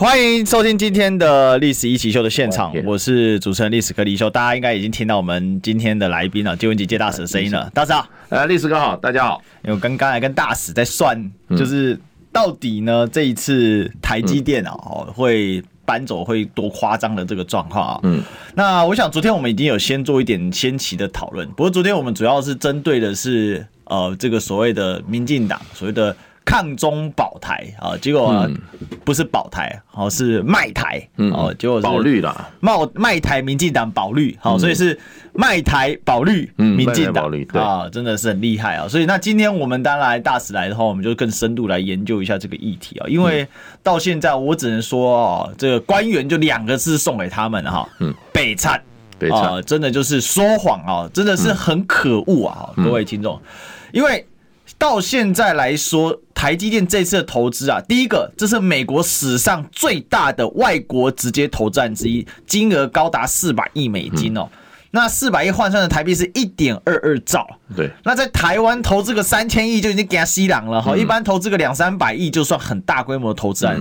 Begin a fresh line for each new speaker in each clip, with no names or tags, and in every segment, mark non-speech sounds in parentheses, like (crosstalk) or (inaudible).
欢迎收听今天的历史一起 SHOW 的现场，我是主持人历史哥李修。大家应该已经听到我们今天的来宾了，金文吉介大使的声音了。大使好，
呃，历史哥好，大家好。
因为我刚刚才跟大使在算，就是到底呢这一次台积电啊会搬走会多夸张的这个状况啊。嗯，那我想昨天我们已经有先做一点先期的讨论，不过昨天我们主要是针对的是呃这个所谓的民进党所谓的。抗中保台啊，结果、啊、不是保台，哦是卖台，哦结果是
保绿啦，
卖卖台民进党保绿，好，所以是卖台保绿，民进党啊，真的是很厉害啊。所以那今天我们当然大使来的话，我们就更深度来研究一下这个议题啊。因为到现在我只能说哦，这个官员就两个字送给他们哈，嗯，北惨，北惨，真的就是说谎啊，真的是很可恶啊，各位听众，因为。到现在来说，台积电这次的投资啊，第一个，这是美国史上最大的外国直接投资案之一，金额高达四百亿美金哦。那四百亿换算的台币是一点二二兆。对。那在台湾投资个三千亿就已经给他吸狼了哈，一般投资个两三百亿就算很大规模的投资案。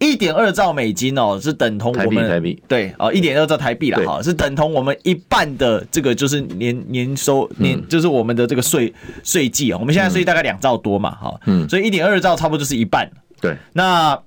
一点二兆美金哦，是等同我们台币。对哦，一点二兆台币了哈，是等同我们一半的这个就是年年收年就是我们的这个税税计啊，我们现在税大概两兆多嘛哈，嗯，所以一点二兆差不多就是一半。对，那。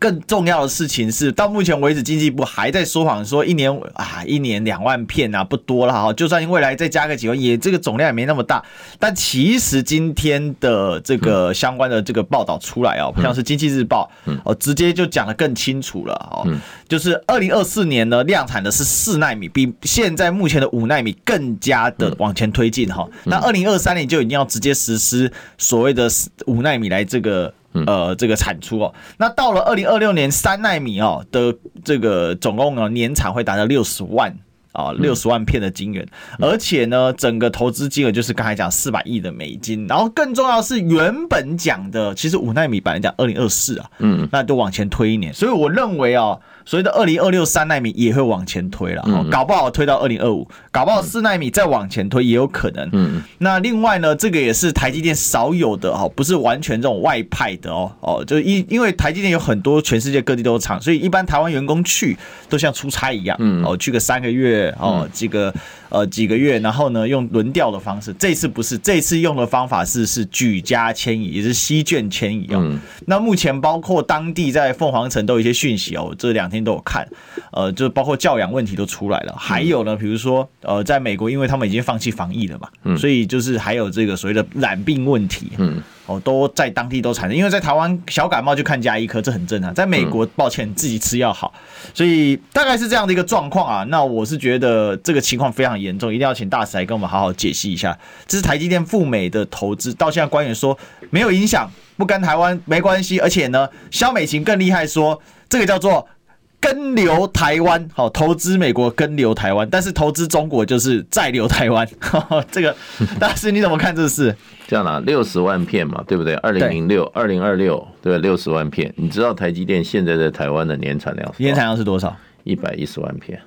更重要的事情是，到目前为止，经济部还在说谎，说一年啊，一年两万片啊，不多了哈。就算未来再加个几万，也这个总量也没那么大。但其实今天的这个相关的这个报道出来哦，像是经济日报哦，直接就讲的更清楚了哦，就是二零二四年呢，量产的是四纳米，比现在目前的五纳米更加的往前推进哈。那二零二三年就已经要直接实施所谓的五纳米来这个。呃，这个产出哦，那到了二零二六年三纳米哦的这个总共呢年产会达到六十万啊，六十万片的金元，而且呢，整个投资金额就是刚才讲四百亿的美金，然后更重要的是原本讲的，其实五纳米本来讲二零二四啊，嗯，那就往前推一年，所以我认为啊。所以的二零二六三纳米也会往前推了，搞不好推到二零二五，搞不好四纳米再往前推也有可能。嗯，那另外呢，这个也是台积电少有的哦，不是完全这种外派的哦哦，就因因为台积电有很多全世界各地都有厂，所以一般台湾员工去都像出差一样，嗯哦，去个三个月哦，这个。呃，几个月，然后呢，用轮调的方式。这次不是，这次用的方法是是举家迁移，也是西卷迁移哦。嗯、那目前包括当地在凤凰城都有一些讯息哦，这两天都有看。呃，就包括教养问题都出来了。还有呢，比如说呃，在美国，因为他们已经放弃防疫了嘛，嗯、所以就是还有这个所谓的染病问题。嗯。哦，都在当地都产生，因为在台湾小感冒就看家医科，这很正常。在美国，抱歉，自己吃药好，所以大概是这样的一个状况啊。那我是觉得这个情况非常严重，一定要请大使来跟我们好好解析一下。这是台积电赴美的投资，到现在官员说没有影响，不跟台湾没关系，而且呢，肖美琴更厉害说，说这个叫做。跟留台湾，好投资美国跟留台湾，但是投资中国就是再留台湾。(laughs) 这个大师你怎么看这事？
这样啦，六十万片嘛，对不对？二零零六、二零二六，对，六十万片。你知道台积电现在在台湾的年产量？
年产量是多少？
一百一十万片。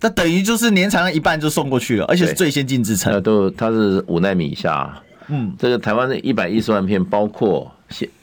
那等于就是年产量一半就送过去了，而且是最先进制程。
都它是五纳米以下。嗯，这个台湾的一百一十万片包括。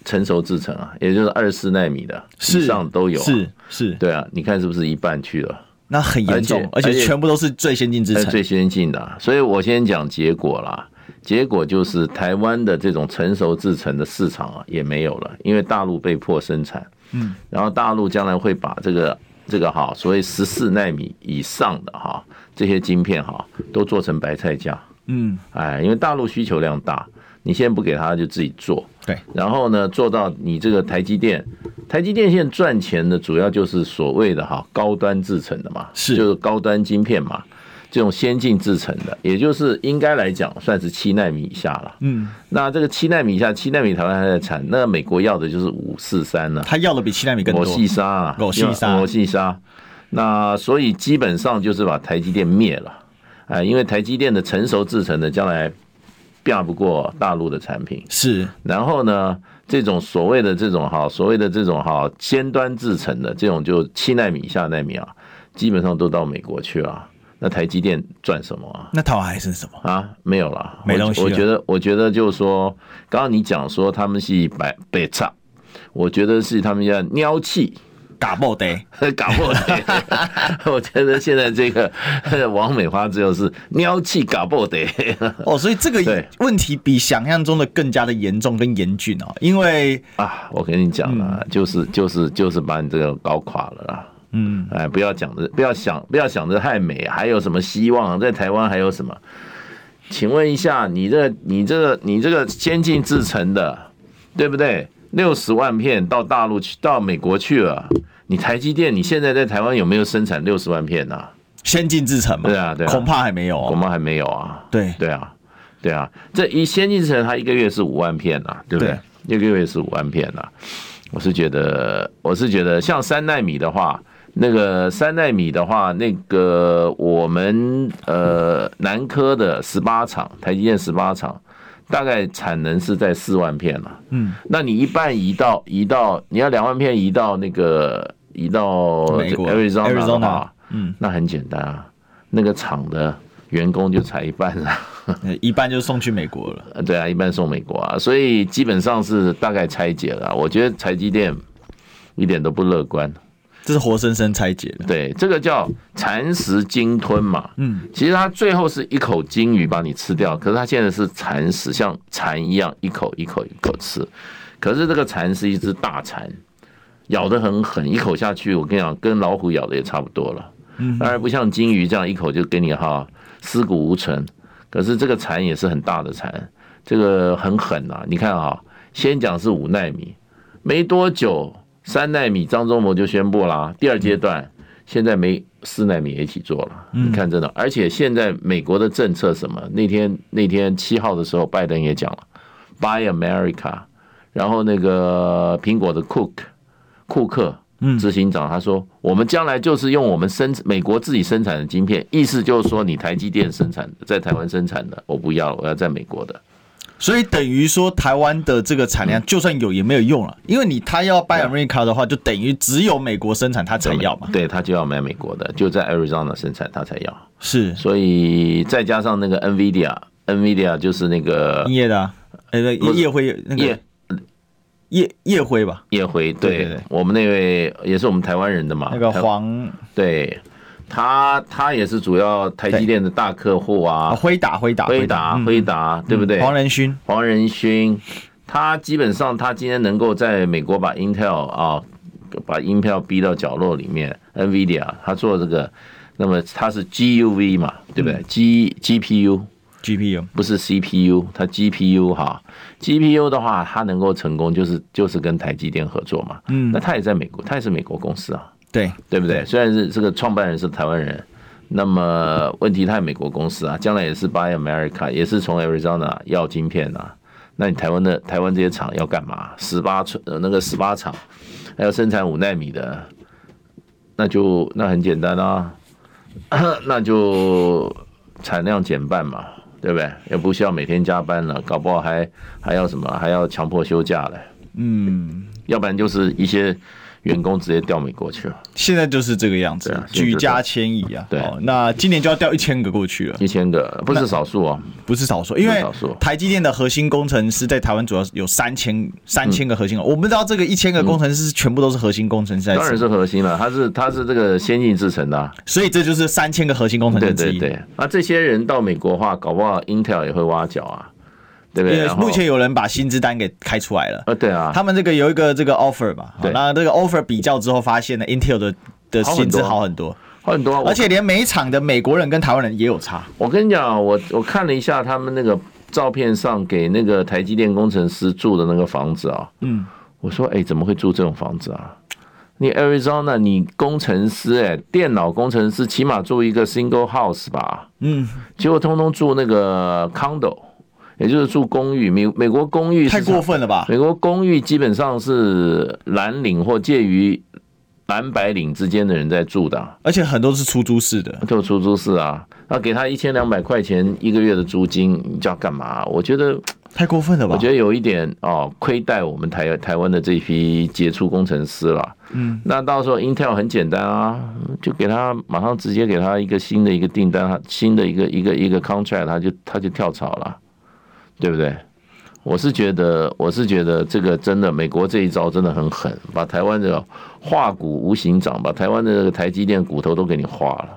成熟制程啊，也就是二十四纳米的以上都有，是是，对啊，你看是不是一半去了？
那很严重，而且全部都是最先进制程，
最先进的。所以我先讲结果啦，结果就是台湾的这种成熟制成的市场啊也没有了，因为大陆被迫生产，嗯，然后大陆将来会把这个这个哈，所谓十四纳米以上的哈这些晶片哈都做成白菜价，嗯，哎，因为大陆需求量大。你先不给他，就自己做。对，然后呢，做到你这个台积电，台积电现在赚钱的主要就是所谓的哈高端制成的嘛，是就是高端晶片嘛，这种先进制成的，也就是应该来讲算是七纳米以下了。嗯，那这个七纳米以下，七纳米台湾还在产，那美国要的就是五四三呢，
他要的比七纳米更多。
我细沙啊，
我细沙，
我细沙。那所以基本上就是把台积电灭了，哎，因为台积电的成熟制成的将来。变不过大陆的产品。
是，
然后呢，这种所谓的这种哈，所谓的这种哈尖端制成的这种就七纳米以下纳米啊，基本上都到美国去了。那台积电赚什么啊？
那台湾还剩什么
啊？没有了，
没东西。
我觉得，我觉得就是说，刚刚你讲说他们是白北差，我觉得是他们叫鸟气。
嘎爆的，
嘎爆的。(laughs) 我觉得现在这个 (laughs) 王美花只有是喵气嘎爆的。
哦，所以这个问题比想象中的更加的严重跟严峻哦。因为
啊，我跟你讲了，就是就是就是把你这个搞垮了啦。嗯，哎，不要讲的，不要想，不要想的太美，还有什么希望？在台湾还有什么？请问一下，你这你这个你这个先进制成的，对不对？六十万片到大陆去，到美国去了。你台积电，你现在在台湾有没有生产六十万片呢？
先进制程嘛，
对啊，对啊，
恐怕还没有，
恐怕还没有啊。
对，
对啊，对啊。这一先进制程，它一个月是五万片啊，对不对？一个月是五万片啊。我是觉得，我是觉得，像三奈米的话，那个三奈米的话，那个我们呃南科的十八厂，台积电十八厂。大概产能是在四万片了，嗯，那你一半移到移到你要两万片移到那个移到 Arizona 嗯，那很简单啊，那个厂的员工就裁一半了，(laughs)
一半就送去美国了，
对啊，一半送美国啊，所以基本上是大概拆解了，我觉得台积电一点都不乐观。
这是活生生拆解的，
对，这个叫蚕食鲸吞嘛。嗯，其实它最后是一口鲸鱼把你吃掉，可是它现在是蚕食，像蚕一样一口一口一口吃。可是这个蚕是一只大蚕，咬得很狠，一口下去，我跟你讲，跟老虎咬的也差不多了。嗯，当然不像金鱼这样一口就给你哈尸骨无存。可是这个蚕也是很大的蚕，这个很狠呐。你看啊，先讲是五奈米，没多久。三奈米，张忠谋就宣布啦，第二阶段现在没四奈米也一起做了。你看真的，而且现在美国的政策什么？那天那天七号的时候，拜登也讲了，Buy America。然后那个苹果的库克库克执行长他说，我们将来就是用我们生美国自己生产的晶片，意思就是说你台积电生产的在台湾生产的我不要，我要在美国的。
所以等于说，台湾的这个产量就算有也没有用了，因为你他要 Buy America 的话，就等于只有美国生产他才要嘛。
对，他就要买美国的，就在 Arizona 生产他才要。
是，
所以再加上那个 NVIDIA，NVIDIA 就是那个
业的，呃，叶辉那个叶叶叶辉吧？
叶辉，对，我们那位也是我们台湾人的嘛，
那个黄。
对。他他也是主要台积电的大客户啊，
辉达辉达
辉达辉达，对不对？
黄仁勋。
黄仁勋，他基本上他今天能够在美国把 Intel 啊，把 Intel 逼到角落里面，NVIDIA 他做这个，那么他是 GUV 嘛，对不对？G GPU
GPU
不是 CPU，它 GPU 哈，GPU 的话，它能够成功就是就是跟台积电合作嘛，嗯，那它也在美国，它也是美国公司啊。
对
对不对？虽然是这个创办人是台湾人，那么问题它是美国公司啊，将来也是 Buy America，也是从 Arizona 要晶片啊。那你台湾的台湾这些厂要干嘛？十八寸呃那个十八厂还要生产五纳米的，那就那很简单啊，(coughs) 那就产量减半嘛，对不对？也不需要每天加班了，搞不好还还要什么？还要强迫休假嘞？嗯，要不然就是一些。员工直接调美国去了，
现在就是这个样子，举家迁移啊。对，那今年就要调一千个过去了，
一千个不是少数啊，
不是少数，因为台积电的核心工程师在台湾主要有三千三千个核心，我不知道这个一千个工程师全部都是核心工程师，
当然是核心了，他是他是这个先进制程的，
所以这就是三千个核心工程师之一。
对对对，那这些人到美国的话，搞不好 Intel 也会挖角啊。对不对？
目前有人把薪资单给开出来了。
呃，对啊，
他们这个有一个这个 offer 嘛，好，那这个 offer 比较之后发现呢，Intel 的的薪资好很多，
好很多，
而且连每场的美国人跟台湾人也有差。
我跟你讲，我我看了一下他们那个照片上给那个台积电工程师住的那个房子啊，嗯，我说，哎，怎么会住这种房子啊？你 Arizona，你工程师哎，电脑工程师起码住一个 single house 吧，嗯，结果通通住那个 condo。也就是住公寓，美美国公寓
太过分了吧？
美国公寓基本上是蓝领或介于蓝白领之间的人在住的，
而且很多是出租式的，
都有出租式啊。那给他一千两百块钱一个月的租金，你叫干嘛？我觉得 (tsk)
太过分了吧？
我觉得有一点哦，亏待我们台台湾的这批杰出工程师了。嗯，那到时候 Intel 很简单啊，就给他马上直接给他一个新的一个订单，新的一个一个一个 contract，他就他就跳槽了，对不对？我是觉得，我是觉得这个真的，美国这一招真的很狠，把台湾的化骨无形掌，把台湾的那个台积电骨头都给你化了。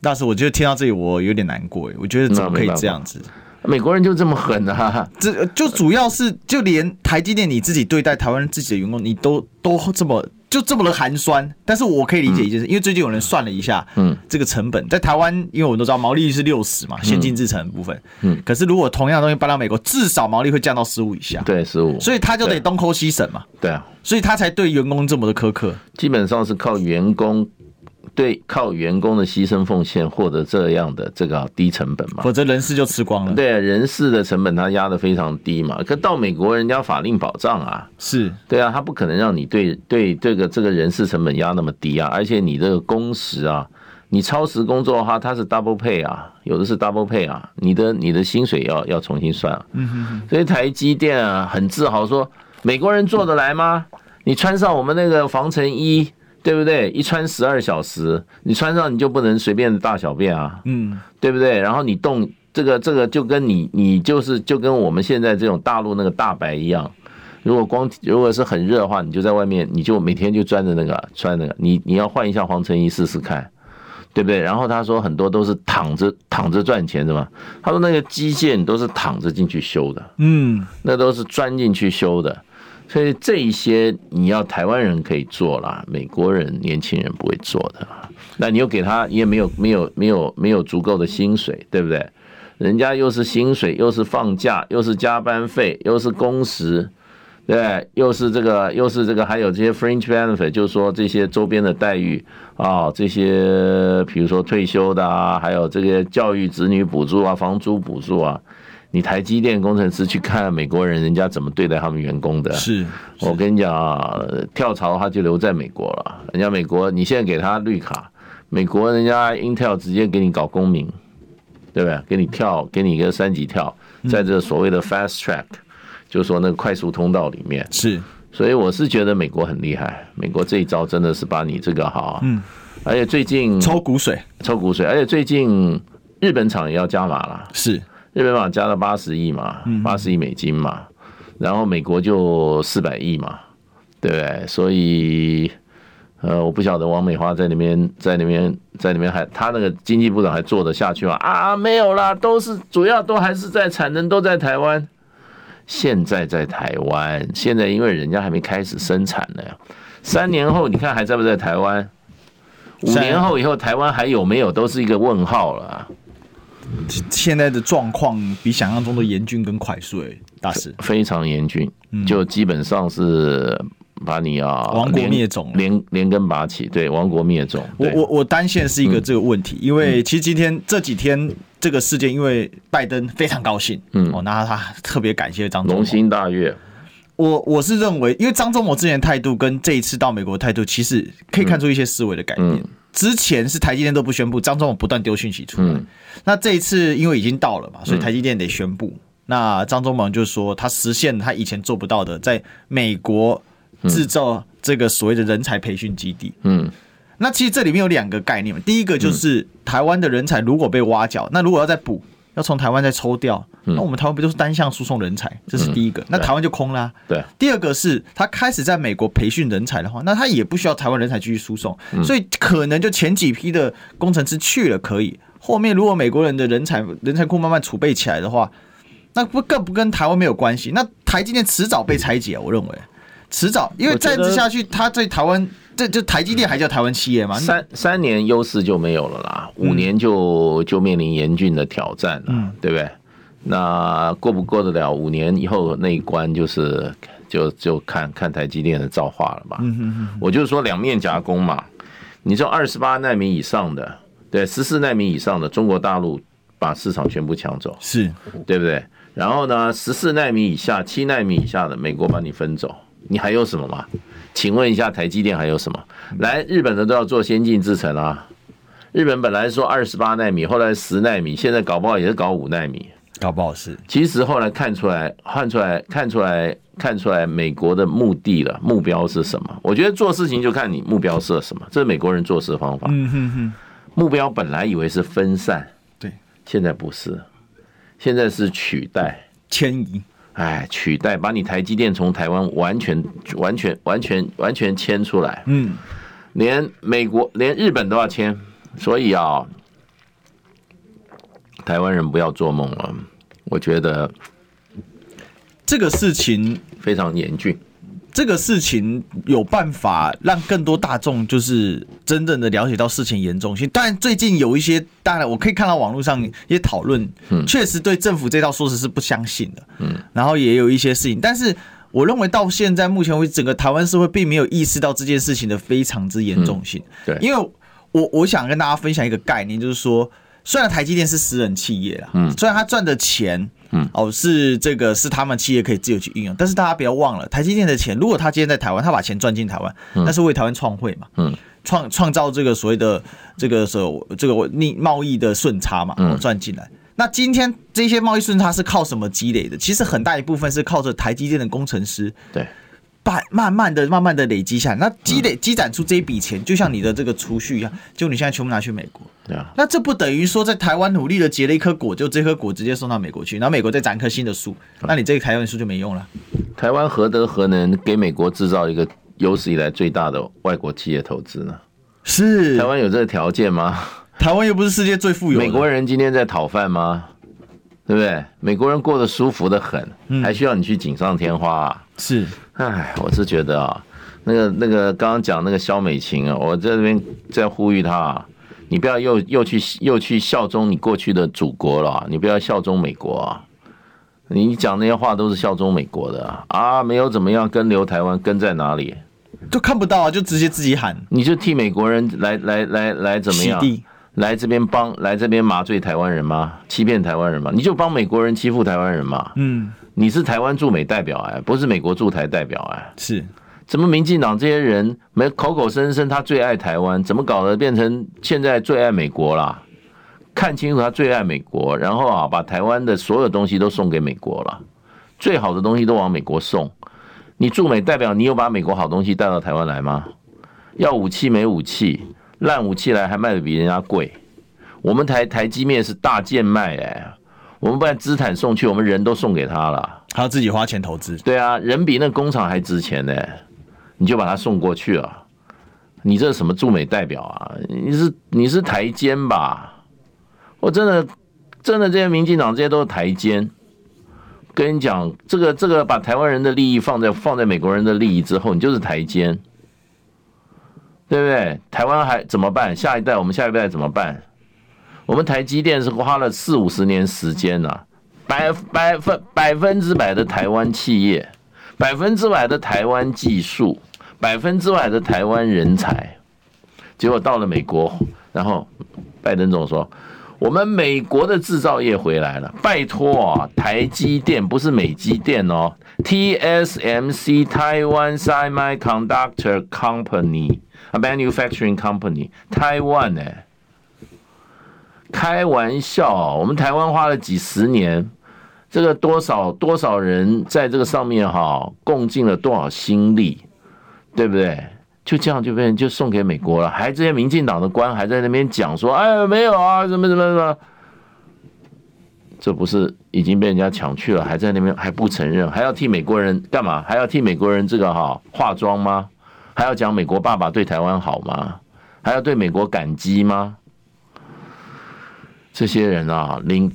大师，我觉得听到这里我有点难过诶，我觉得怎么可以这样子？
美国人就这么狠啊？
这就主要是就连台积电你自己对待台湾自己的员工，你都都这么就这么的寒酸。但是我可以理解一件事，因为最近有人算了一下，嗯，这个成本在台湾，因为我们都知道毛利率是六十嘛，先进制成的部分，嗯，可是如果同样的东西搬到美国，至少毛利会降到十五以下，
对，十五，
所以他就得东抠西省嘛，
对啊，
所以他才对员工这么的苛刻，
基本上是靠员工。对，靠员工的牺牲奉献获得这样的这个低成本嘛，
否则人事就吃光了。
对啊，人事的成本他压得非常低嘛。可到美国，人家法令保障啊，
是
对啊，他不可能让你对对这个这个人事成本压那么低啊。而且你这个工时啊，你超时工作的话，它是 double pay 啊，有的是 double pay 啊，你的你的薪水要要重新算啊。嗯哼哼。所以台积电啊，很自豪说，美国人做得来吗？你穿上我们那个防尘衣。对不对？一穿十二小时，你穿上你就不能随便大小便啊，嗯，对不对？然后你动这个这个，就跟你你就是就跟我们现在这种大陆那个大白一样，如果光如果是很热的话，你就在外面，你就每天就钻着那个穿那个，你你要换一下黄衬衣试试看，对不对？然后他说很多都是躺着躺着赚钱的嘛，他说那个机械你都是躺着进去修的，嗯，那都是钻进去修的。所以这一些你要台湾人可以做啦，美国人年轻人不会做的。那你又给他你也没有没有没有没有足够的薪水，对不对？人家又是薪水，又是放假，又是加班费，又是工时，对，又是这个又是这个，还有这些 fringe benefit，就是说这些周边的待遇啊，这些比如说退休的啊，还有这个教育子女补助啊，房租补助啊。你台积电工程师去看美国人，人家怎么对待他们员工的？
是，
我跟你讲啊，跳槽他就留在美国了。人家美国，你现在给他绿卡，美国人家 Intel 直接给你搞公民，对不对？给你跳，给你一个三级跳，在这所谓的 fast track，就是说那个快速通道里面。
是，
所以我是觉得美国很厉害，美国这一招真的是把你这个好，嗯，而且最近
抽骨髓，
抽骨髓，而且最近日本厂也要加码了，
是。
日本厂加了八十亿嘛，八十亿美金嘛，然后美国就四百亿嘛，对不对？所以，呃，我不晓得王美花在那边，在那边，在那边还他那个经济部长还做得下去吗？啊，没有啦，都是主要都还是在产能都在台湾，现在在台湾，现在因为人家还没开始生产呢，三年后你看还在不在台湾？五年后以后台湾还有没有都是一个问号了。
现在的状况比想象中的严峻跟快速，哎，大师。
非常严峻，就基本上是把你啊
亡国灭种，
连连根拔起，对，亡国灭种。
我我我担心是一个这个问题，因为其实今天这几天这个事件，因为拜登非常高兴，嗯，哦，那他特别感谢张
龙心大悦。
我我是认为，因为张忠谋之前态度跟这一次到美国的态度，其实可以看出一些思维的改变。之前是台积电都不宣布，张忠谋不断丢讯息出来。嗯、那这一次因为已经到了嘛，所以台积电得宣布。嗯、那张忠谋就说他实现他以前做不到的，在美国制造这个所谓的人才培训基地。嗯，那其实这里面有两个概念嘛，第一个就是台湾的人才如果被挖角，那如果要再补。要从台湾再抽调，那我们台湾不就是单向输送人才？这是第一个，那台湾就空啦。
对。
第二个是他开始在美国培训人才的话，那他也不需要台湾人才继续输送，所以可能就前几批的工程师去了可以，后面如果美国人的人才人才库慢慢储备起来的话，那不更不跟台湾没有关系？那台积电迟早被拆解，我认为迟早，因为再这下去，他在台湾。这就台积电还叫台湾企业吗？
三三年优势就没有了啦，五年就就面临严峻的挑战了，嗯、对不对？那过不过得了五年以后那一关，就是就就看看台积电的造化了吧。我就是说两面夹攻嘛，你说二十八纳米以上的，对，十四纳米以上的中国大陆把市场全部抢走，
是
对不对？然后呢，十四纳米以下、七纳米以下的美国把你分走，你还有什么吗？请问一下，台积电还有什么？来，日本的都要做先进制程啊。日本本来说二十八纳米，后来十纳米，现在搞不好也是搞五纳米，
搞不好是。
其实后来看出来，看出来，看出来，看出来，美国的目的了，目标是什么？我觉得做事情就看你目标是什么，这是美国人做事的方法。
嗯哼哼。
目标本来以为是分散，
对，
现在不是，现在是取代、
迁移。
哎，取代，把你台积电从台湾完全、完全、完全、完全迁出来。
嗯，
连美国、连日本都要迁。所以啊，台湾人不要做梦了。我觉得
这个事情
非常严峻。
这个事情有办法让更多大众就是真正的了解到事情严重性。但最近有一些，当然我可以看到网络上一些讨论，确实对政府这套说辞是不相信的。
嗯，
然后也有一些事情，但是我认为到现在目前为止，整个台湾社会并没有意识到这件事情的非常之严重性。
对，
因为。我我想跟大家分享一个概念，就是说，虽然台积电是私人企业啦，嗯，虽然他赚的钱，嗯，哦，是这个是他们企业可以自由去运用，但是大家不要忘了，台积电的钱，如果他今天在台湾，他把钱赚进台湾，那是为台湾创汇嘛，嗯，创创造这个所谓的这个所这个逆贸易的顺差嘛，嗯，赚进来。那今天这些贸易顺差是靠什么积累的？其实很大一部分是靠着台积电的工程师，
对。
慢慢慢的、慢慢的累积下来，那积累积攒出这一笔钱，就像你的这个储蓄一样，就你现在全部拿去美国，
对啊，
那这不等于说在台湾努力的结了一颗果，就这颗果直接送到美国去，然后美国再长一棵新的树，那你这个台湾树就没用了。
台湾何德何能给美国制造一个有史以来最大的外国企业投资呢？
是
台湾有这个条件吗？
台湾又不是世界最富有的。
美国人今天在讨饭吗？对不对？美国人过得舒服的很，还需要你去锦上添花啊？
是。
哎，我是觉得啊，那个那个刚刚讲那个肖美琴啊，我在这边在呼吁他，你不要又又去又去效忠你过去的祖国了，你不要效忠美国啊！你讲那些话都是效忠美国的啊，没有怎么样跟留台湾跟在哪里？
就看不到啊，就直接自己喊，
你就替美国人来来来来怎么样？来这边帮来这边麻醉台湾人吗？欺骗台湾人吗？你就帮美国人欺负台湾人吗？
嗯。
你是台湾驻美代表哎，不是美国驻台代表哎，
是，
怎么民进党这些人没口口声声他最爱台湾，怎么搞得变成现在最爱美国啦？看清楚他最爱美国，然后啊把台湾的所有东西都送给美国了，最好的东西都往美国送。你驻美代表，你有把美国好东西带到台湾来吗？要武器没武器，烂武器来还卖的比人家贵。我们台台积面是大贱卖哎。我们不然资产送去，我们人都送给他了，
他要自己花钱投资。
对啊，人比那工厂还值钱呢，你就把他送过去啊。你这是什么驻美代表啊？你是你是台奸吧？我真的真的这些民进党这些都是台奸。跟你讲，这个这个把台湾人的利益放在放在美国人的利益之后，你就是台奸，对不对？台湾还怎么办？下一代我们下一代怎么办？我们台积电是花了四五十年时间呐，百百分百分之百的台湾企业，百分之百的台湾技术，百分之百的台湾人才，结果到了美国，然后拜登总说，我们美国的制造业回来了，拜托啊，台积电不是美积电哦，TSMC Taiwan Semiconductor Company，a manufacturing company，台湾呢？开玩笑，我们台湾花了几十年，这个多少多少人在这个上面哈，共尽了多少心力，对不对？就这样就被人就送给美国了，还这些民进党的官还在那边讲说，哎，没有啊，什么什么什么，这不是已经被人家抢去了，还在那边还不承认，还要替美国人干嘛？还要替美国人这个哈化妆吗？还要讲美国爸爸对台湾好吗？还要对美国感激吗？这些人啊，领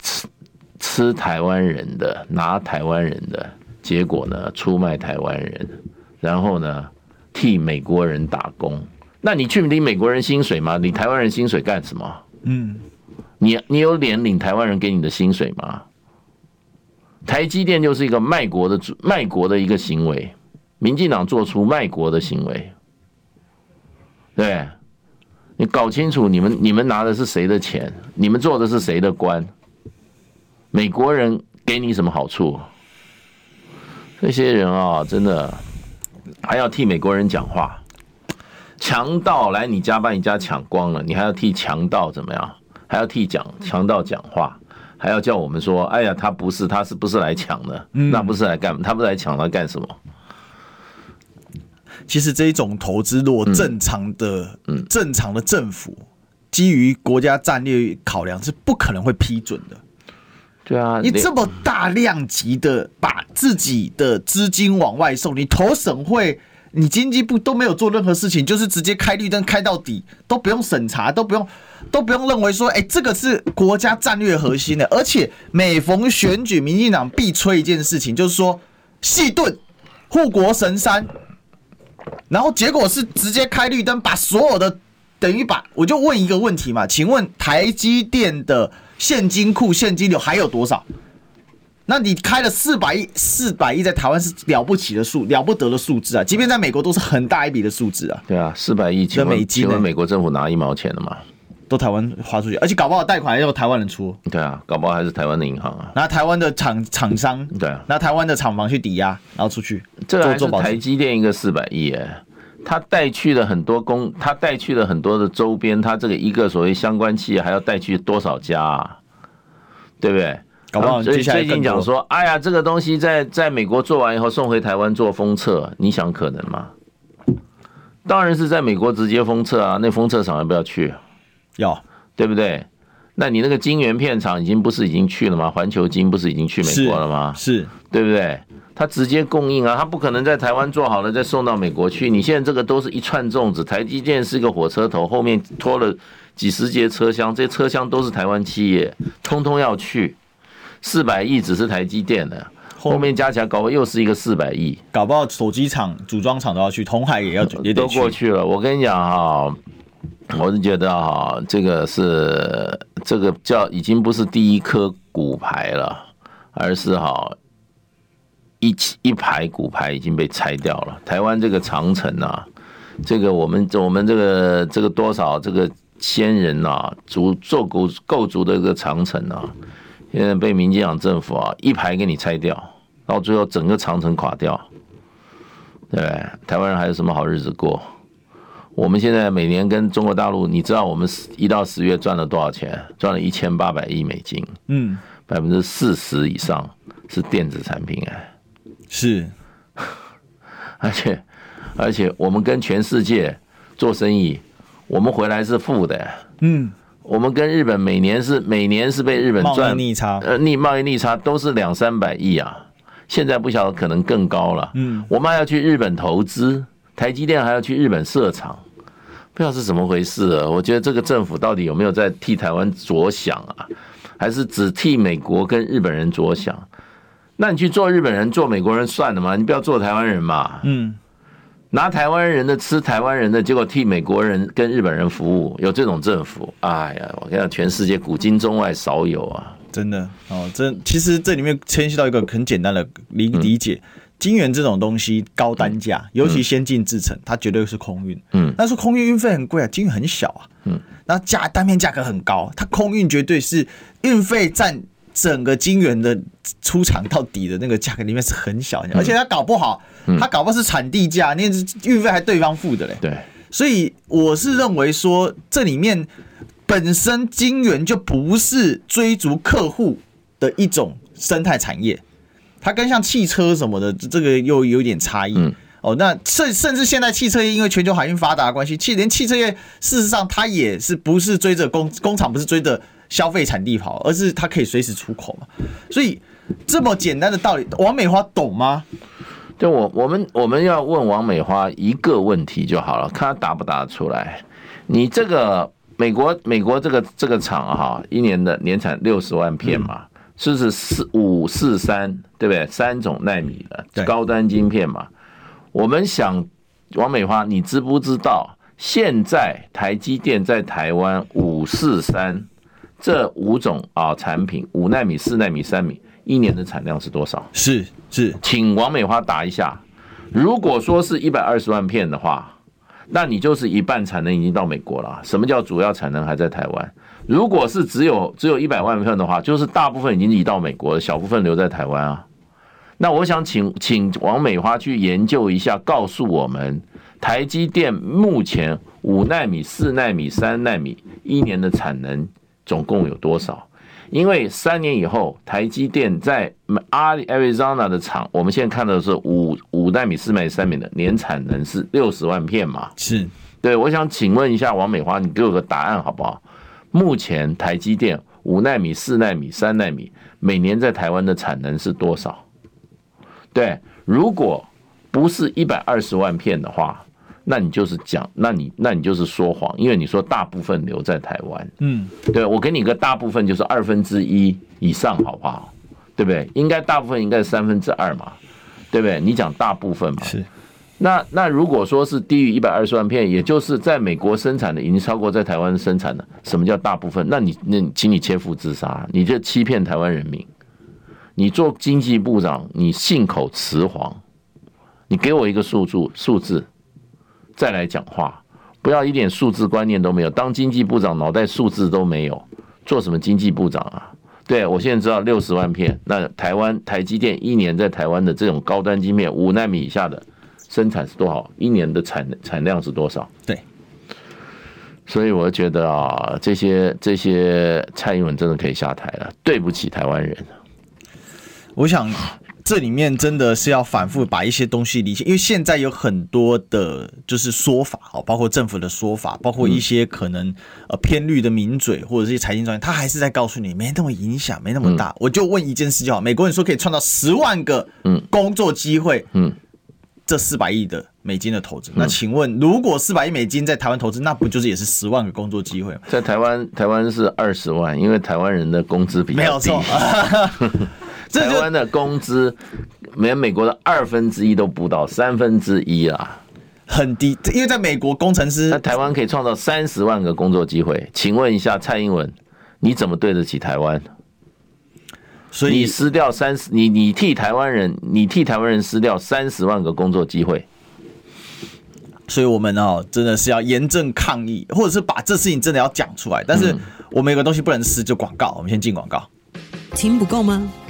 吃吃台湾人的，拿台湾人的，结果呢，出卖台湾人，然后呢，替美国人打工。那你去领美国人薪水吗？领台湾人薪水干什么？
嗯，
你你有脸领台湾人给你的薪水吗？台积电就是一个卖国的卖国的一个行为，民进党做出卖国的行为，对。你搞清楚，你们你们拿的是谁的钱？你们做的是谁的官？美国人给你什么好处？这些人啊，真的还要替美国人讲话，强盗来你家把你家抢光了，你还要替强盗怎么样？还要替讲强盗讲话，还要叫我们说，哎呀，他不是，他是不是来抢的？那不是来干，他不是来抢，他干什么？
其实这一种投资，如果正常的、嗯、正常的政府基于国家战略考量，是不可能会批准的。
对啊，
你这么大量级的把自己的资金往外送，你投省会，你经济部都没有做任何事情，就是直接开绿灯开到底，都不用审查，都不用都不用认为说，哎，这个是国家战略核心的。而且每逢选举，民进党必吹一件事情，就是说细盾护国神山。然后结果是直接开绿灯，把所有的等于把，我就问一个问题嘛，请问台积电的现金库现金流还有多少？那你开了四百亿，四百亿在台湾是了不起的数，了不得的数字啊！即便在美国都是很大一笔的数字啊。
对啊，四百亿请美金，请问美国政府拿一毛钱了吗？
都台湾花出去，而且搞不好贷款还要台湾人出。
对啊，搞不好还是台湾的银行啊，
拿台湾的厂厂商，
对啊，
拿台湾的厂房去抵押，然后出去。
这还是台积电一个四百亿哎，他带去了很多工，他带去了很多的周边，他这个一个所谓相关企业还要带去多少家啊？对不对？
搞不好
所以最近讲说，哎呀，这个东西在在美国做完以后送回台湾做封测，你想可能吗？当然是在美国直接封测啊，那封测厂要不要去？
要
对不对？那你那个晶圆片厂已经不是已经去了吗？环球晶不是已经去美国了吗？
是，是
对不对？他直接供应啊，他不可能在台湾做好了再送到美国去。你现在这个都是一串粽子，台积电是一个火车头，后面拖了几十节车厢，这些车厢都是台湾企业，通通要去。四百亿只是台积电的，后面加起来搞不好又是一个四百亿，
搞不好手机厂、组装厂都要去，同海也要也
都过去了。我跟你讲哈。我是觉得哈，这个是这个叫已经不是第一颗骨牌了，而是哈一一排骨牌已经被拆掉了。台湾这个长城啊，这个我们我们这个这个多少这个先人呐，足做构构筑的这个长城啊，现在被民进党政府啊一排给你拆掉，到最后整个长城垮掉，对，台湾人还有什么好日子过？我们现在每年跟中国大陆，你知道我们一到十月赚了多少钱？赚了一千八百亿美金，嗯，百分之四十以上是电子产品哎，
是，
而且而且我们跟全世界做生意，我们回来是负的，嗯，我们跟日本每年是每年是被日本赚
逆差，
呃逆贸易逆差都是两三百亿啊，现在不晓得可能更高了，嗯，我们还要去日本投资，台积电还要去日本设厂。不知道是怎么回事啊，我觉得这个政府到底有没有在替台湾着想啊？还是只替美国跟日本人着想？那你去做日本人、做美国人算了嘛？你不要做台湾人嘛？嗯，拿台湾人的吃台湾人的，结果替美国人跟日本人服务，有这种政府？哎呀，我跟你讲，全世界古今中外少有啊！
真的哦，这其实这里面牵涉到一个很简单的理理解。嗯晶圆这种东西高单价，尤其先进制程，它绝对是空运。嗯，但是空运运费很贵啊，晶圆很小啊。嗯，那价单片价格很高，它空运绝对是运费占整个晶圆的出厂到底的那个价格里面是很小，而且它搞不好，它搞不好是产地价，那运费还对方付的嘞。
对，
所以我是认为说，这里面本身晶圆就不是追逐客户的一种生态产业。它跟像汽车什么的，这个又有点差异。嗯、哦，那甚甚至现在汽车业因为全球海运发达的关系，汽连汽车业事实上它也是不是追着工工厂不是追着消费产地跑，而是它可以随时出口嘛。所以这么简单的道理，王美花懂吗？
就我我们我们要问王美花一个问题就好了，看她答不答得出来。你这个美国美国这个这个厂哈，一年的年产六十万片嘛。嗯是不是四五四三，对不对？三种纳米的高端晶片嘛。我们想，王美花，你知不知道现在台积电在台湾五四三这五种啊产品，五纳米、四纳米、三米，一年的产量是多少？
是是，
请王美花答一下。如果说是一百二十万片的话，那你就是一半产能已经到美国了。什么叫主要产能还在台湾？如果是只有只有一百万份的话，就是大部分已经移到美国了，小部分留在台湾啊。那我想请请王美花去研究一下，告诉我们台积电目前五纳米、四纳米、三纳米一年的产能总共有多少？因为三年以后，台积电在阿里 Arizona 的厂，我们现在看到的是五五纳米、四纳米、三奈米的年产能是六十万片嘛？
是，
对，我想请问一下王美华，你给我个答案好不好？目前台积电五纳米、四纳米、三纳米每年在台湾的产能是多少？对，如果不是一百二十万片的话，那你就是讲，那你那你就是说谎，因为你说大部分留在台湾，
嗯，
对，我给你个大部分就是二分之一以上，好不好？对不对？应该大部分应该是三分之二嘛，对不对？你讲大部分嘛，
是。
那那如果说是低于一百二十万片，也就是在美国生产的已经超过在台湾生产的，什么叫大部分？那你那请你切腹自杀，你这欺骗台湾人民。你做经济部长，你信口雌黄，你给我一个数字数字，再来讲话，不要一点数字观念都没有。当经济部长脑袋数字都没有，做什么经济部长啊？对，我现在知道六十万片，那台湾台积电一年在台湾的这种高端晶片五纳米以下的生产是多少？一年的产产量是多少？
对，
所以我觉得啊，这些这些蔡英文真的可以下台了，对不起台湾人。
我想，这里面真的是要反复把一些东西理清，因为现在有很多的，就是说法哦，包括政府的说法，包括一些可能呃偏绿的名嘴或者是财经专业，他还是在告诉你没那么影响，没那么大。我就问一件事就好，美国人说可以创造十万个嗯工作机会，嗯，这四百亿的美金的投资，那请问如果四百亿美金在台湾投资，那不就是也是十万个工作机会吗？
在台湾，台湾是二十万，因为台湾人的工资比较低。没有错。台湾的工资连美国的二分之一都不到，三分之一啊，
很低。因为在美国，工程师
在台湾可以创造三十万个工作机会。请问一下蔡英文，你怎么对得起台湾？所以你失掉三十，你你替台湾人，你替台湾人失掉三十万个工作机会。
所以我们哦，真的是要严正抗议，或者是把这事情真的要讲出来。但是我们有个东西不能失，就广告。我们先进广告。
听不够吗？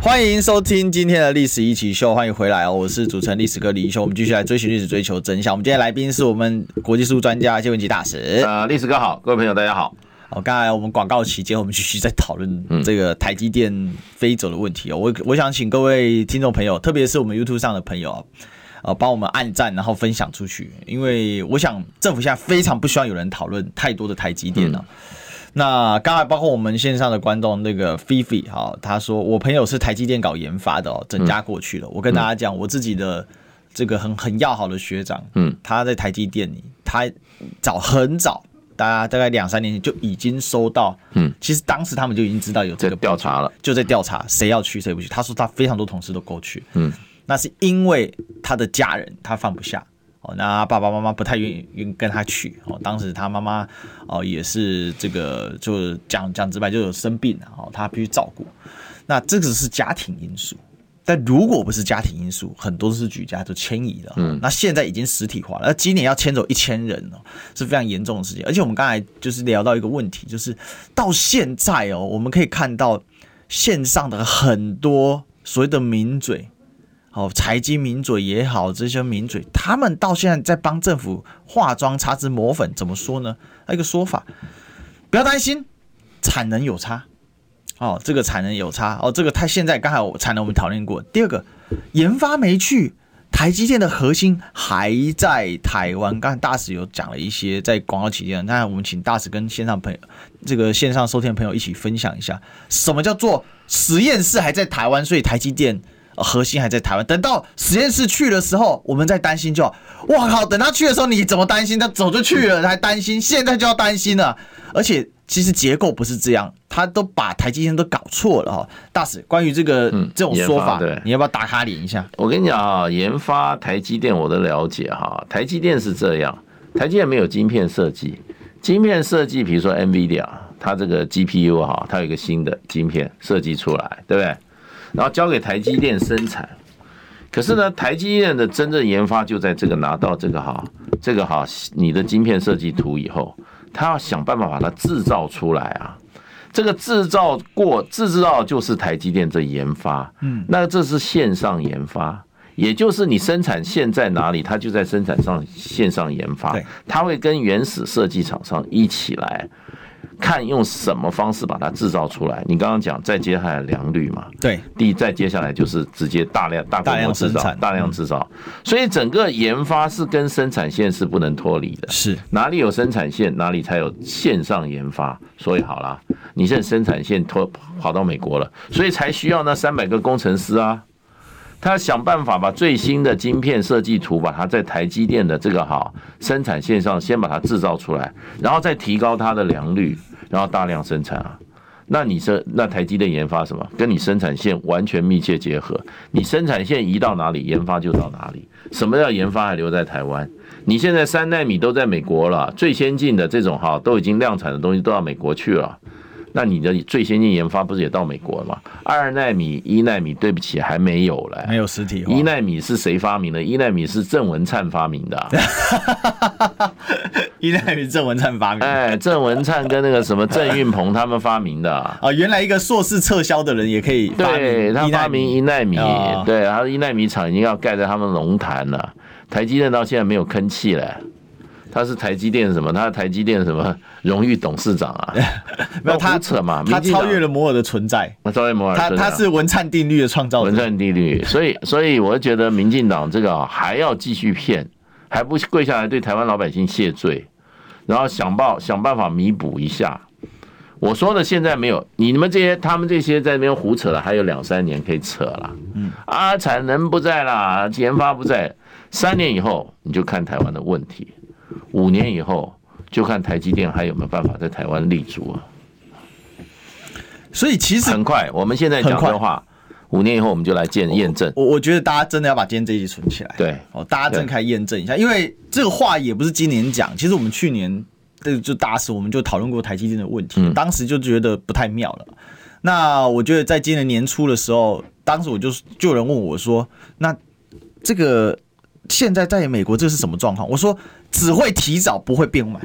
欢迎收听今天的历史一起秀，欢迎回来哦！我是主持人历史哥李易修，我们继续来追寻历史，追求真相。我们今天来宾是我们国际事务专家谢文吉大使。
呃，历史哥好，各位朋友大家好。
哦，刚才我们广告期间，我们继续在讨论这个台积电飞走的问题哦。我我想请各位听众朋友，特别是我们 YouTube 上的朋友啊，帮我们按赞，然后分享出去，因为我想政府现在非常不希望有人讨论太多的台积电了。嗯那刚才包括我们线上的观众那个菲菲哈，他说我朋友是台积电搞研发的哦，整家过去了。我跟大家讲，我自己的这个很很要好的学长，嗯，他在台积电里，他早很早，大家大概两三年前就已经收到，嗯，其实当时他们就已经知道有这个
调查了，
就在调查谁要去谁不去。他说他非常多同事都过去，嗯，那是因为他的家人他放不下。哦，那爸爸妈妈不太愿意愿跟他去哦。当时他妈妈哦也是这个，就讲讲直白，就有生病哦，他必须照顾。那这个是家庭因素，但如果不是家庭因素，很多都是举家都迁移了。嗯，那现在已经实体化了，那今年要迁走一千人哦，是非常严重的事情。而且我们刚才就是聊到一个问题，就是到现在哦，我们可以看到线上的很多所谓的名嘴。哦，财经名嘴也好，这些名嘴，他们到现在在帮政府化妆、擦脂、抹粉，怎么说呢？一个说法，不要担心，产能有差。哦，这个产能有差。哦，这个他现在刚才我产能我们讨论过。第二个，研发没去，台积电的核心还在台湾。刚才大使有讲了一些，在广告期间，那我们请大使跟线上朋友，这个线上收听朋友一起分享一下，什么叫做实验室还在台湾，所以台积电。核心还在台湾。等到实验室去的时候，我们再担心就好。哇靠！等他去的时候，你怎么担心？他走就去了，还担心？现在就要担心了。而且其实结构不是这样，他都把台积电都搞错了哈。大使，关于这个、嗯、这种说法，你要不要打卡脸一下？
我跟你讲啊，研发台积电我的了解哈，台积电是这样，台积电没有晶片设计，晶片设计，比如说 NVIDIA，它这个 GPU 哈，它有一个新的晶片设计出来，对不对？然后交给台积电生产。可是呢，台积电的真正研发就在这个拿到这个哈，这个哈，你的晶片设计图以后，他要想办法把它制造出来啊。这个制造过制造就是台积电这研发，嗯，那这是线上研发，也就是你生产线在哪里，它就在生产上线上研发，它会跟原始设计厂商一起来。看用什么方式把它制造出来？你刚刚讲，再接下来良率嘛？
对，
第一再接下来就是直接大量大规模制造，大量制造。所以整个研发是跟生产线是不能脱离的。
是
哪里有生产线，哪里才有线上研发。所以好了，你现在生产线脱跑到美国了，所以才需要那三百个工程师啊。他要想办法把最新的晶片设计图，把它在台积电的这个好生产线上先把它制造出来，然后再提高它的良率，然后大量生产啊。那你说，那台积电研发什么？跟你生产线完全密切结合。你生产线移到哪里，研发就到哪里。什么叫研发还留在台湾？你现在三纳米都在美国了，最先进的这种哈都已经量产的东西都到美国去了。那你的最先进研发不是也到美国了吗？二纳米、一纳米，对不起，还没有嘞，
没有实体。
一纳米是谁发明的？一纳米是郑文灿发明的、啊。(laughs)
一奈米郑文灿发明。
哎，郑文灿跟那个什么郑运鹏他们发明的。
啊，(laughs) 原来一个硕士撤销的人也可以发明。
对，他发明一奈米，对，他一奈米厂已经要盖在他们龙潭了。台积电到现在没有吭气嘞。他是台积电什么？他是台积电什么荣誉董事长啊？(laughs)
没有他扯嘛？他超越了摩尔的存在。
他超越摩尔，
他他是文灿定律的创造者。
文灿定律，所以所以我觉得民进党这个还要继续骗，还不跪下来对台湾老百姓谢罪，然后想报想办法弥补一下。我说的现在没有，你们这些他们这些在那边胡扯了，还有两三年可以扯了。嗯啊，产能不在啦，研发不在，三年以后你就看台湾的问题。五年以后，就看台积电还有没有办法在台湾立足啊。
所以其实
很快，我们现在讲的话，五年以后我们就来见验证。
我我觉得大家真的要把今天这一集存起来。
对，
哦，大家真的可以验证一下，因为这个话也不是今年讲，其实我们去年的就大事，我们就讨论过台积电的问题，当时就觉得不太妙了。那我觉得在今年年初的时候，当时我就就有人问我说：“那这个现在在美国这是什么状况？”我说。只会提早，不会变晚。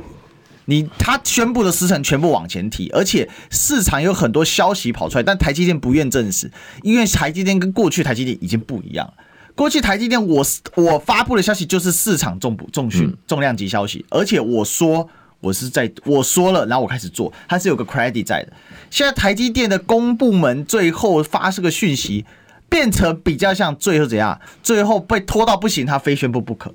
你他宣布的时程全部往前提，而且市场有很多消息跑出来，但台积电不愿证实，因为台积电跟过去台积电已经不一样了。过去台积电我我发布的消息就是市场重补重讯重量级消息，而且我说我是在我说了，然后我开始做，它是有个 credit 在的。现在台积电的公部门最后发这个讯息，变成比较像最后怎样？最后被拖到不行，他非宣布不可。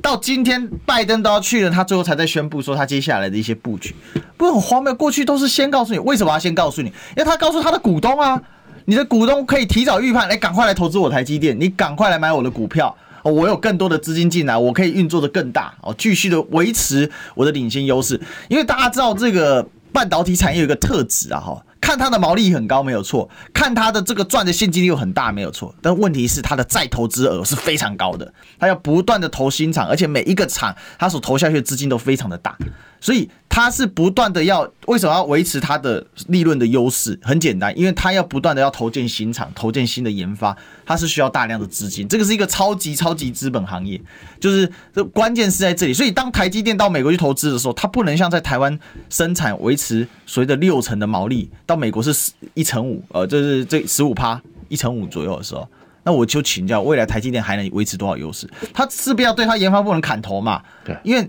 到今天，拜登都要去了，他最后才在宣布说他接下来的一些布局，不是很荒谬？过去都是先告诉你，为什么要先告诉你？因为他告诉他的股东啊，你的股东可以提早预判，来赶快来投资我台积电，你赶快来买我的股票，我有更多的资金进来，我可以运作的更大，哦，继续的维持我的领先优势。因为大家知道这个半导体产业有一个特质啊，哈。看它的毛利很高没有错，看它的这个赚的现金流很大没有错，但问题是它的再投资额是非常高的，它要不断的投新厂，而且每一个厂它所投下去的资金都非常的大，所以它是不断的要为什么要维持它的利润的优势？很简单，因为它要不断的要投建新厂，投建新的研发，它是需要大量的资金，这个是一个超级超级资本行业，就是这关键是在这里。所以当台积电到美国去投资的时候，它不能像在台湾生产维持所谓的六成的毛利。到美国是一成五，呃，就是这十五趴一成五左右的时候，那我就请教，未来台积电还能维持多少优势？它势必要对它研发部门砍头嘛？对，因为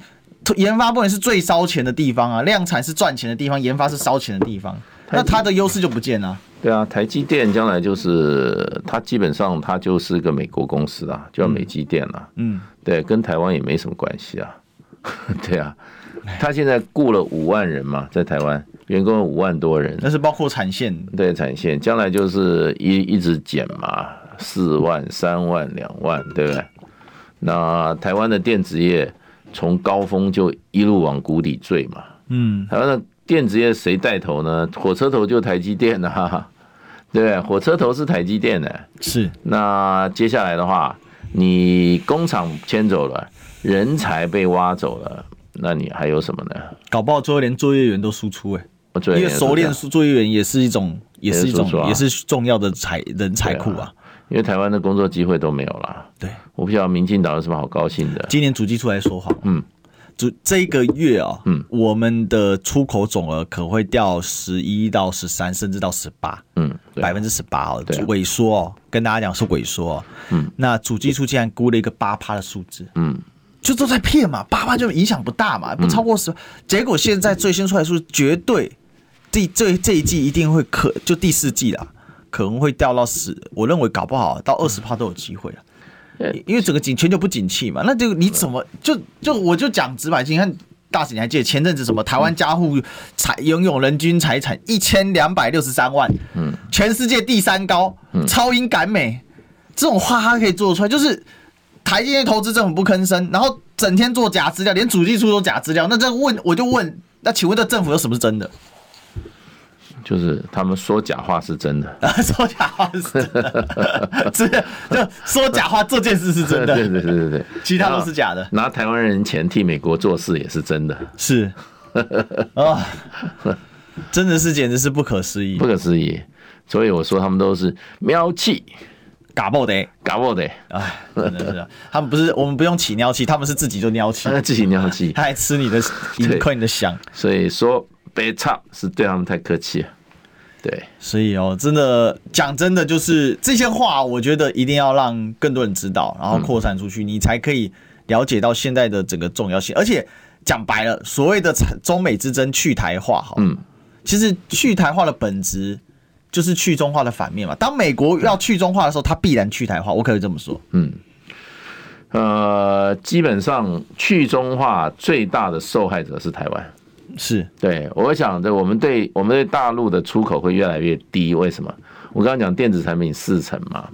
研发部门是最烧钱的地方啊，量产是赚钱的地方，研发是烧钱的地方，那它的优势就不见了。
对啊，台积电将来就是它基本上它就是个美国公司啊，叫美积电了。嗯，对，跟台湾也没什么关系啊。(laughs) 对啊，他现在雇了五万人嘛，在台湾。员工有五万多人，
那是包括产线，
对产线，将来就是一一直减嘛，四万、三万、两万，对不对？那台湾的电子业从高峰就一路往谷底坠嘛。嗯，台湾的电子业谁带头呢？火车头就台积电的哈哈，(laughs) 对不对？火车头是台积电的。
是。
那接下来的话，你工厂迁走了，人才被挖走了，那你还有什么呢？
搞不好最后连作业员都输出哎。因为熟练作业员也是一种，也是一种，也是重要的才人才库啊。
因为台湾的工作机会都没有了。
对，
我不知道民进党有什么好高兴的。
今年主机出来说话，嗯，主这一个月啊，嗯，我们的出口总额可会掉十一到十三，甚至到十八，嗯，百分之十八哦，萎缩哦，跟大家讲是萎缩。嗯，那主机出竟然估了一个八趴的数字，嗯。就都在骗嘛，八趴就影响不大嘛，不超过十。结果现在最新出来说，绝对第这这一季一定会可就第四季啦，可能会掉到十。我认为搞不好到二十趴都有机会啊，因为整个景全球不景气嘛。那就你怎么就就我就讲直白，你看大使你还记得前阵子什么台湾家户财拥有人均财产一千两百六十三万，嗯，全世界第三高，超英赶美，这种话他可以做出来，就是。台积电投资政府不吭声，然后整天做假资料，连主计处都假资料。那这问我就问，那请问这政府有什么是真的？
就是他们说假话是真的，(laughs)
说假话是真的，(laughs) 这就说假话这件事是真的。(laughs)
对对对对对，
其他都是假的。
拿台湾人钱替美国做事也是真的，
是。啊，真的是简直是不可思议，
不可思议。所以我说他们都是喵气。
嘎爆的，
嘎爆的，
哎，真的是，他们不是，我们不用起尿气，他们是自己就尿气，
自己尿气，
他还吃你的，亏你的香，
所以说别差是对他们太客气了，对，
所以哦，真的讲真的，就是这些话，我觉得一定要让更多人知道，然后扩散出去，你才可以了解到现在的整个重要性。而且讲白了，所谓的中美之争去台化，哈，嗯，其实去台化的本质。就是去中化的反面嘛。当美国要去中化的时候，它必然去台化。我可以这么说。
嗯，呃，基本上去中化最大的受害者是台湾。
是
对，我想着我们对我们对大陆的出口会越来越低。为什么？我刚刚讲电子产品四成嘛。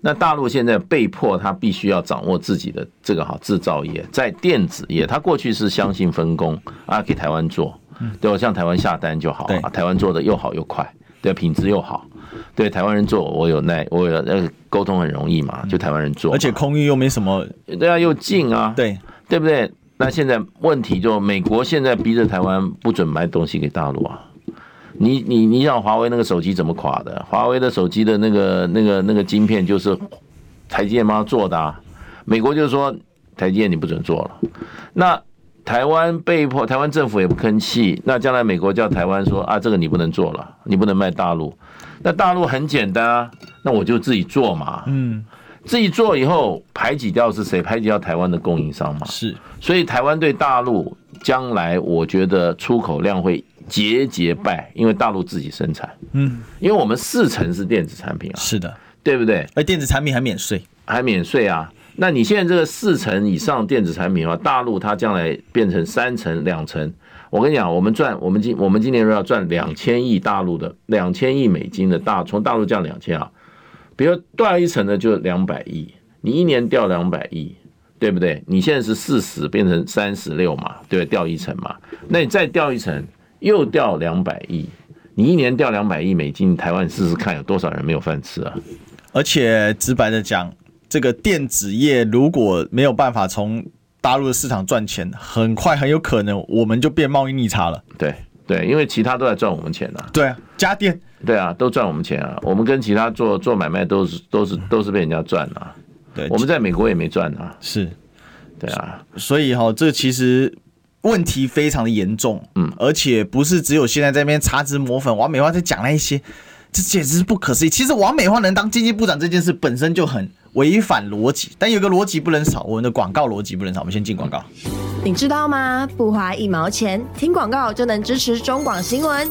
那大陆现在被迫，他必须要掌握自己的这个哈制造业，在电子业，他过去是相信分工啊，给台湾做，对我向台湾下单就好啊，台湾做的又好又快。对，品质又好，对台湾人做，我有耐，我有那个沟通很容易嘛，就台湾人做，
而且空域又没什么，
对啊，又近啊，
对
对不对？那现在问题就美国现在逼着台湾不准卖东西给大陆啊，你你你想华为那个手机怎么垮的？华为的手机的那个那个那个晶片就是台积电帮他做的，啊，美国就说台积电你不准做了，那。台湾被迫，台湾政府也不吭气。那将来美国叫台湾说啊，这个你不能做了，你不能卖大陆。那大陆很简单啊，那我就自己做嘛。嗯，自己做以后排挤掉是谁？排挤掉台湾的供应商嘛。
是，
所以台湾对大陆将来，我觉得出口量会节节败，因为大陆自己生产。嗯，因为我们四成是电子产品啊。
是的，
对不对？
而电子产品还免税，
还免税啊。那你现在这个四成以上电子产品的话，大陆它将来变成三成、两成。我跟你讲，我们赚，我们今我们今年要赚两千亿大陆的两千亿美金的大，从大陆降两千啊，比如掉一层的就两百亿，你一年掉两百亿，对不对？你现在是四十变成三十六嘛，对，掉一层嘛，那你再掉一层又掉两百亿，你一年掉两百亿美金，台湾试试看有多少人没有饭吃啊？
而且直白的讲。这个电子业如果没有办法从大陆的市场赚钱，很快很有可能我们就变贸易逆差了。
对对，因为其他都在赚我们钱啊。
对啊，家电。
对啊，都赚我们钱啊。我们跟其他做做买卖都是都是都是被人家赚啊。对，我们在美国也没赚啊。
是，
对啊。
所以哈、哦，这其实问题非常的严重。嗯，而且不是只有现在在那边擦脂抹粉，王美花在讲那一些，这简直是不可思议。其实王美花能当经济部长这件事本身就很。违反逻辑，但有个逻辑不能少，我们的广告逻辑不能少。我们先进广告。
你知道吗？不花一毛钱，听广告就能支持中广新闻。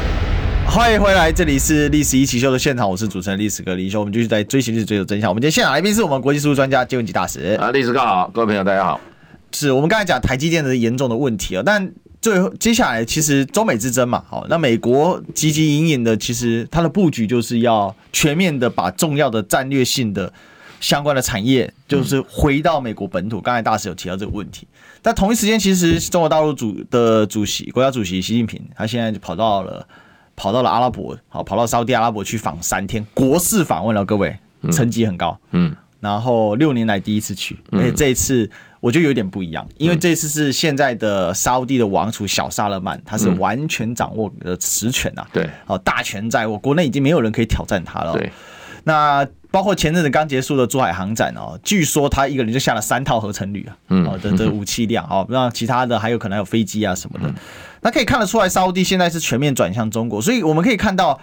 欢迎回来，这里是《历史一起秀》的现场，我是主持人历史哥李修。我们继续在追寻历史，追求真相。我们今天现场来宾是我们国际事务专家金文吉大使
啊，历史哥好，各位朋友大家好。
是我们刚才讲台积电的严重的问题啊，但。最后，接下来其实中美之争嘛，好，那美国汲汲营营的，其实它的布局就是要全面的把重要的战略性的相关的产业，就是回到美国本土。刚才大使有提到这个问题，但同一时间，其实中国大陆主的主席、国家主席习近平，他现在就跑到了跑到了阿拉伯，好，跑到沙乌地阿拉伯去访三天，国事访问了各位，成绩很高，嗯，然后六年来第一次去，而且这一次。我觉得有点不一样，因为这次是现在的沙乌地的王储小萨勒曼，他是完全掌握的实权啊。
对，
好，大权在握，国内已经没有人可以挑战他了。
对，
那包括前阵子刚结束的珠海航展哦，据说他一个人就下了三套合成旅啊，哦的的 (laughs) 武器量哦，那其他的还有可能还有飞机啊什么的，那可以看得出来，沙乌地现在是全面转向中国，所以我们可以看到。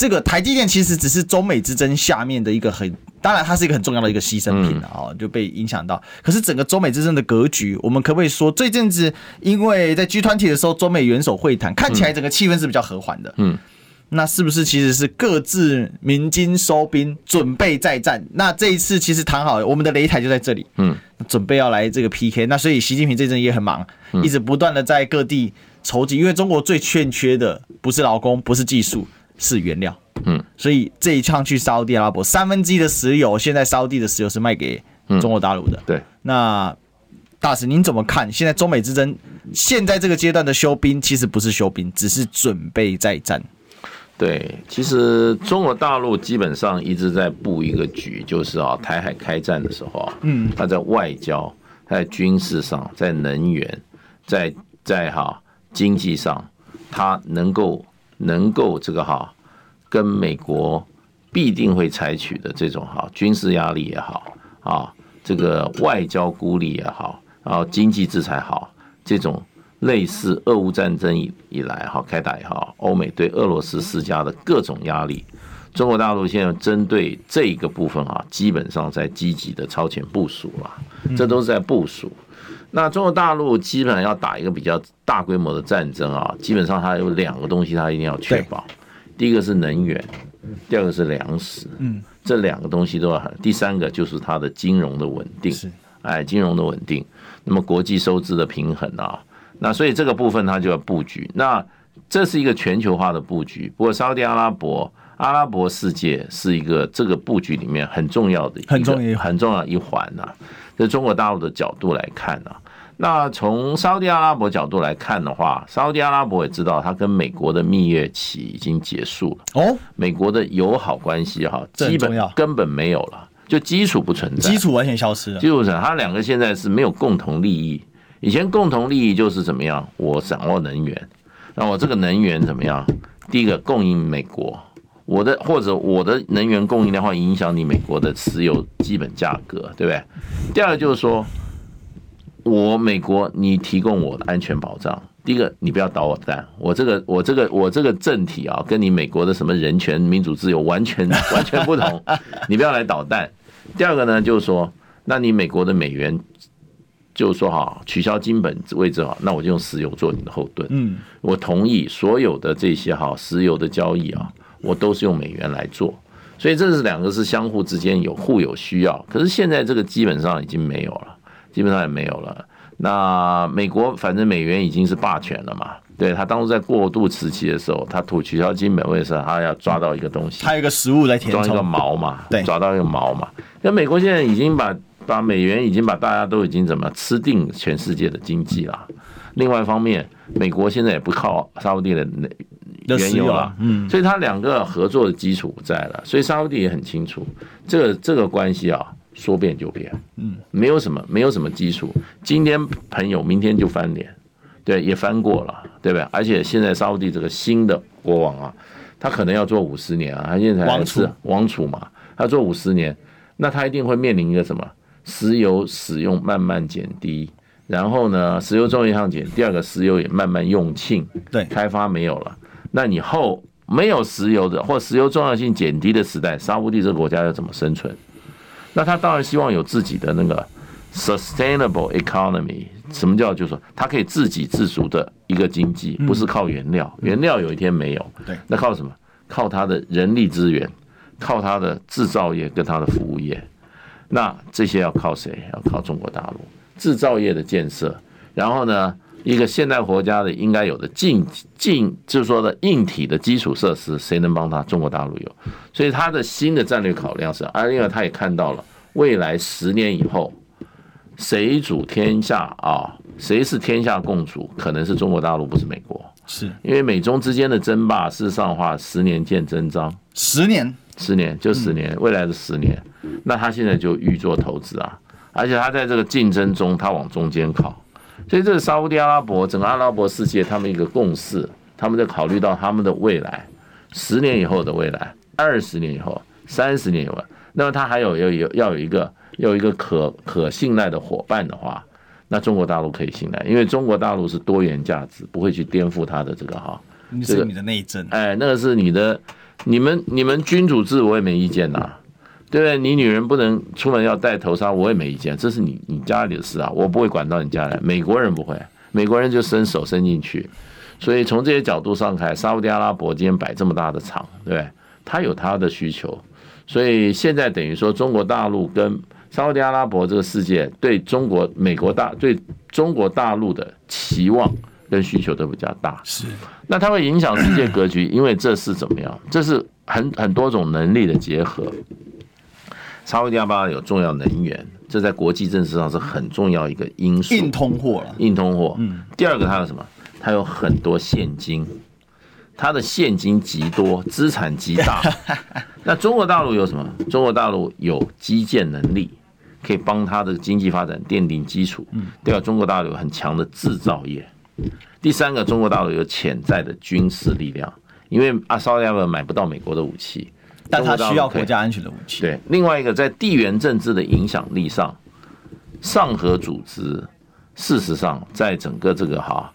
这个台积电其实只是中美之争下面的一个很，当然它是一个很重要的一个牺牲品啊，就被影响到。可是整个中美之争的格局，我们可不可以说，这阵子因为在 G 团体的时候，中美元首会谈，看起来整个气氛是比较和缓的。嗯，那是不是其实是各自鸣金收兵，准备再战？那这一次其实谈好，我们的擂台就在这里。嗯，准备要来这个 PK。那所以习近平这阵也很忙，一直不断的在各地筹集，因为中国最欠缺的不是劳工，不是技术。是原料，嗯，所以这一趟去沙地阿拉伯，三分之一的石油，现在沙地的石油是卖给中国大陆的，嗯。
对，
那大使您怎么看？现在中美之争，现在这个阶段的休兵，其实不是休兵，只是准备再战。
对，其实中国大陆基本上一直在布一个局，就是啊，台海开战的时候啊，嗯，他在外交、在军事上、在能源、在在哈经济上，他能够。能够这个哈，跟美国必定会采取的这种哈军事压力也好啊，这个外交孤立也好，然后经济制裁好，这种类似俄乌战争以以来哈开打也好，欧美对俄罗斯施加的各种压力，中国大陆现在针对这个部分啊，基本上在积极的超前部署了，这都是在部署。那中国大陆基本上要打一个比较大规模的战争啊，基本上它有两个东西，它一定要确保。第一个是能源，第二个是粮食。嗯，这两个东西都要。第三个就是它的金融的稳定。是，哎，金融的稳定。那么国际收支的平衡啊，那所以这个部分它就要布局。那这是一个全球化的布局。不过沙特阿拉伯、阿拉伯世界是一个这个布局里面很重要的很重要很重要一环呐。在中国大陆的角度来看呢、啊，那从沙特阿拉伯角度来看的话，沙特阿拉伯也知道，它跟美国的蜜月期已经结束了。哦，美国的友好关系哈，基本根本没有了，就基础不存在，
基础完全消失了。
基础上，他两个现在是没有共同利益。以前共同利益就是怎么样？我掌握能源，那我这个能源怎么样？第一个供应美国。我的或者我的能源供应量会影响你美国的石油基本价格，对不对？第二个就是说，我美国你提供我的安全保障。第一个，你不要捣我蛋，我这个我这个我这个政体啊，跟你美国的什么人权、民主、自由完全完全不同，你不要来捣蛋。第二个呢，就是说，那你美国的美元，就是说哈，取消金本位置哈，那我就用石油做你的后盾。嗯，我同意所有的这些哈石油的交易啊。我都是用美元来做，所以这是两个是相互之间有互有需要。可是现在这个基本上已经没有了，基本上也没有了。那美国反正美元已经是霸权了嘛，对，他当初在过渡时期的时候，他土取消金本位的时候，他要抓到一个东西，
他有一个食物来填充，
装一个毛嘛，
对，
抓到一个毛嘛。那美国现在已经把把美元已经把大家都已经怎么吃定全世界的经济了。另外一方面，美国现在也不靠沙乌地的原油了，嗯，所以他两个合作的基础不在了，所以沙乌地也很清楚，这个这个关系啊，说变就变，嗯，没有什么没有什么基础，今天朋友，明天就翻脸，对，也翻过了，对不对？而且现在沙乌地这个新的国王啊，他可能要做五十年啊，他现在还是王储嘛，他做五十年，那他一定会面临一个什么？石油使用慢慢减低，然后呢，石油重要项减，第二个石油也慢慢用罄，对，开发没有了。那你后没有石油的，或石油重要性减低的时代，沙乌地这个国家要怎么生存？那他当然希望有自己的那个 sustainable economy，什么叫就是说它可以自给自足的一个经济，不是靠原料，原料有一天没有，
对，
那靠什么？靠他的人力资源，靠他的制造业跟他的服务业，那这些要靠谁？要靠中国大陆制造业的建设，然后呢，一个现代国家的应该有的硬硬，就是说的硬体的基础设施，谁能帮他？中国大陆有，所以他的新的战略考量是，而另外他也看到了未来十年以后，谁主天下啊？谁是天下共主？可能是中国大陆，不是美国。
是
因为美中之间的争霸，事实上的话，十年见真章。
十年，
十年就十年，未来的十年，那他现在就预做投资啊，而且他在这个竞争中，他往中间靠。所以这是沙乌地阿拉伯整个阿拉伯世界他们一个共识，他们在考虑到他们的未来，十年以后的未来，二十年以后，三十年以后，那么他还有要有要有一个要有一个可可信赖的伙伴的话，那中国大陆可以信赖，因为中国大陆是多元价值，不会去颠覆他的这个哈，
这个你的内政，
哎，那个是你的，你们你们君主制我也没意见呐。对不对？你女人不能出门要戴头纱，我也没意见，这是你你家里的事啊，我不会管到你家来。美国人不会，美国人就伸手伸进去。所以从这些角度上看，沙乌地阿拉伯今天摆这么大的场，对对？他有他的需求，所以现在等于说中国大陆跟沙乌地阿拉伯这个世界对中国、美国大对中国大陆的期望跟需求都比较大。
是，
那它会影响世界格局，因为这是怎么样？这是很很多种能力的结合。沙乌地阿拉伯有重要能源，这在国际政治上是很重要一个因素。
硬通货了，
硬通货。嗯。第二个，它有什么？它有很多现金，它的现金极多，资产极大。(laughs) 那中国大陆有什么？中国大陆有基建能力，可以帮它的经济发展奠定基础。嗯。对吧，中国大陆有很强的制造业。第三个，中国大陆有潜在的军事力量，因为阿沙乌地阿拉伯买不到美国的武器。
但他需要国家安全的武器。
对，另外一个在地缘政治的影响力上，上合组织事实上在整个这个哈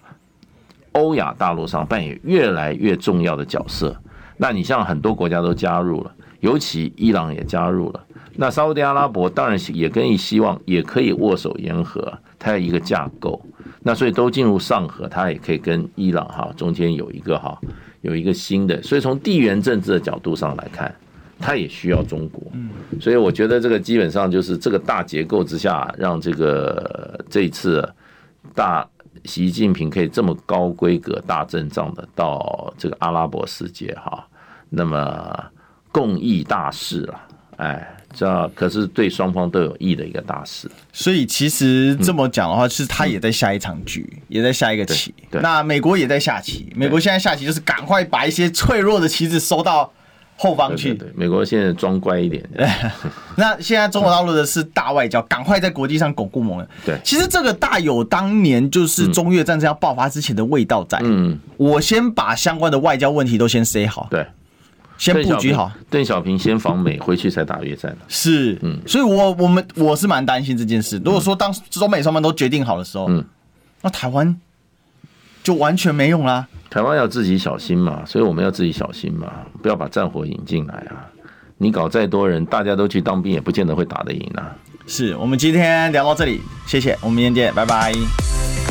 欧亚大陆上扮演越来越重要的角色。那你像很多国家都加入了，尤其伊朗也加入了。那沙乌地阿拉伯当然也可以希望也可以握手言和，它有一个架构。那所以都进入上合，它也可以跟伊朗哈中间有一个哈有一个新的。所以从地缘政治的角度上来看。它也需要中国，所以我觉得这个基本上就是这个大结构之下，让这个这一次大习近平可以这么高规格、大阵仗的到这个阿拉伯世界哈，那么共议大事了，哎，这可是对双方都有益的一个大事。
所以其实这么讲的话，是他也在下一场局，也在下一个棋。那美国也在下棋，美国现在下棋就是赶快把一些脆弱的棋子收到。后方去，
对，美国现在装乖一点。(laughs)
那现在中国大陆的是大外交，赶快在国际上巩固盟友。
对，
其实这个大有当年就是中越战争要爆发之前的味道在。嗯，我先把相关的外交问题都先塞好，
对，
先布局好。
邓小平先访美，回去才打越战。
是，嗯，所以我我们我是蛮担心这件事。如果说当中美双方都决定好的时候，嗯，那台湾就完全没用啦。
台湾要自己小心嘛，所以我们要自己小心嘛，不要把战火引进来啊！你搞再多人，大家都去当兵，也不见得会打得赢啊。
是，我们今天聊到这里，谢谢，我们明天见，拜拜。